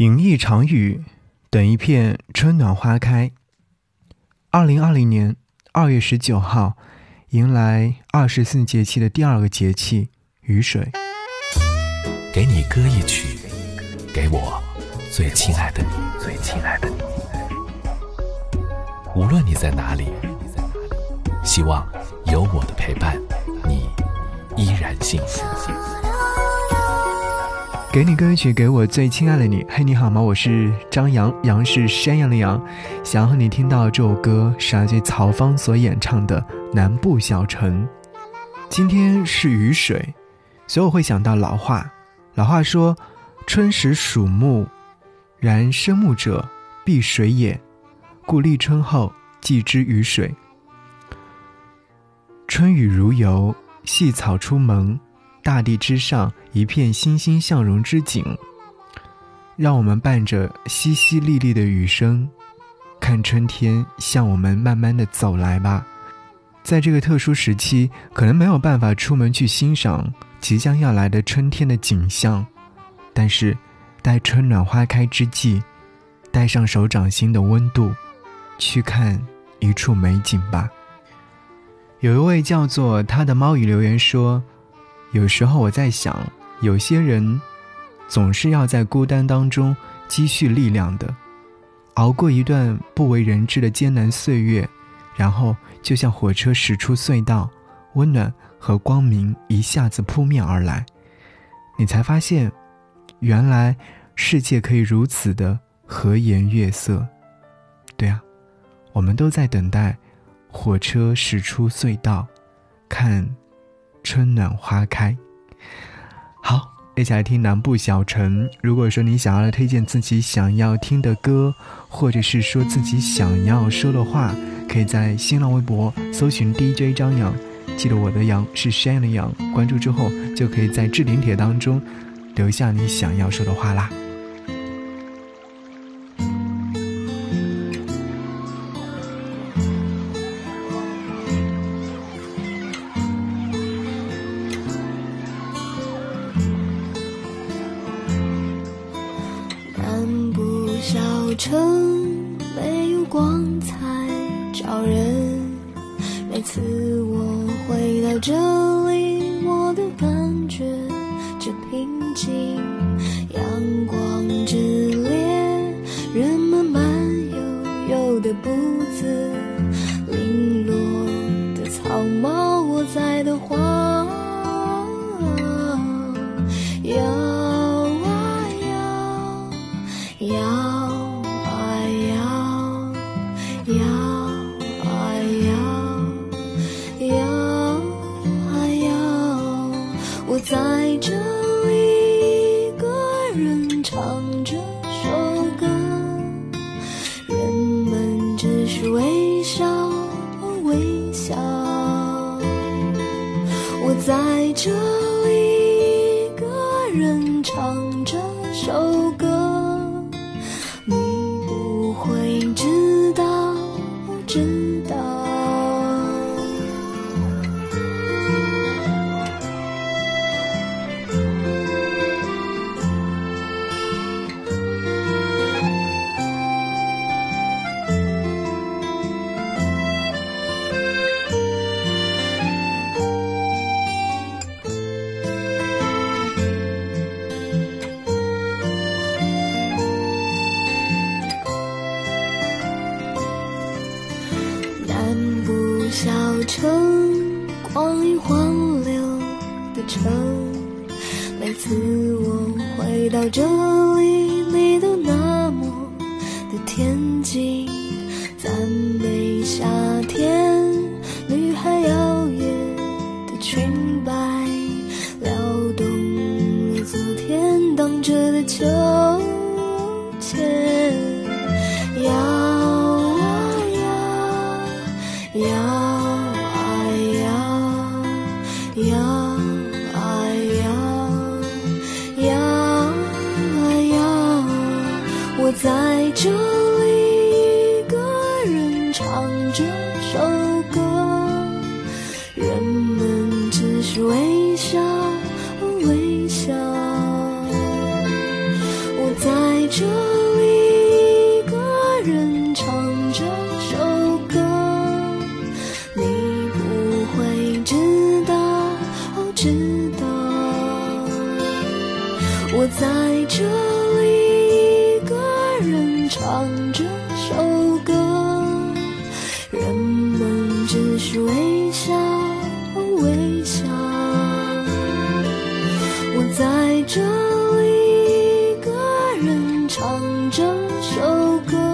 迎一场雨，等一片春暖花开。二零二零年二月十九号，迎来二十四节气的第二个节气——雨水。给你歌一曲，给我最亲爱的你，最亲爱的你。无论你在哪里，希望有我的陪伴，你依然幸福。给你歌曲，给我最亲爱的你。嘿，你好吗？我是张扬，杨是山羊的羊。想和你听到这首歌，是来自曹芳所演唱的《南部小城》。今天是雨水，所以我会想到老话。老话说：“春时属木，然生木者必水也，故立春后祭之雨水。”春雨如油，细草出萌。大地之上一片欣欣向荣之景，让我们伴着淅淅沥沥的雨声，看春天向我们慢慢的走来吧。在这个特殊时期，可能没有办法出门去欣赏即将要来的春天的景象，但是，待春暖花开之际，带上手掌心的温度，去看一处美景吧。有一位叫做他的猫语留言说。有时候我在想，有些人总是要在孤单当中积蓄力量的，熬过一段不为人知的艰难岁月，然后就像火车驶出隧道，温暖和光明一下子扑面而来，你才发现，原来世界可以如此的和颜悦色。对啊，我们都在等待火车驶出隧道，看。春暖花开，好，一起来听南部小城。如果说你想要来推荐自己想要听的歌，或者是说自己想要说的话，可以在新浪微博搜寻 DJ 张扬，记得我的杨是山的杨，关注之后就可以在置顶帖当中留下你想要说的话啦。城没有光彩照人，每次我回到这里，我的感觉这平静。我在这里一个人唱这首歌，人们只是微笑微笑。我在这里一个人唱这首歌，你不会知道我真。城，光阴荒流的城。每次我回到这里，你都那么的恬静，赞美笑微笑，我在。这里一个人唱这首歌，你不会知道，哦，知道，我在这里一个人唱这首歌，人们只是微笑，这里一个人唱这首歌。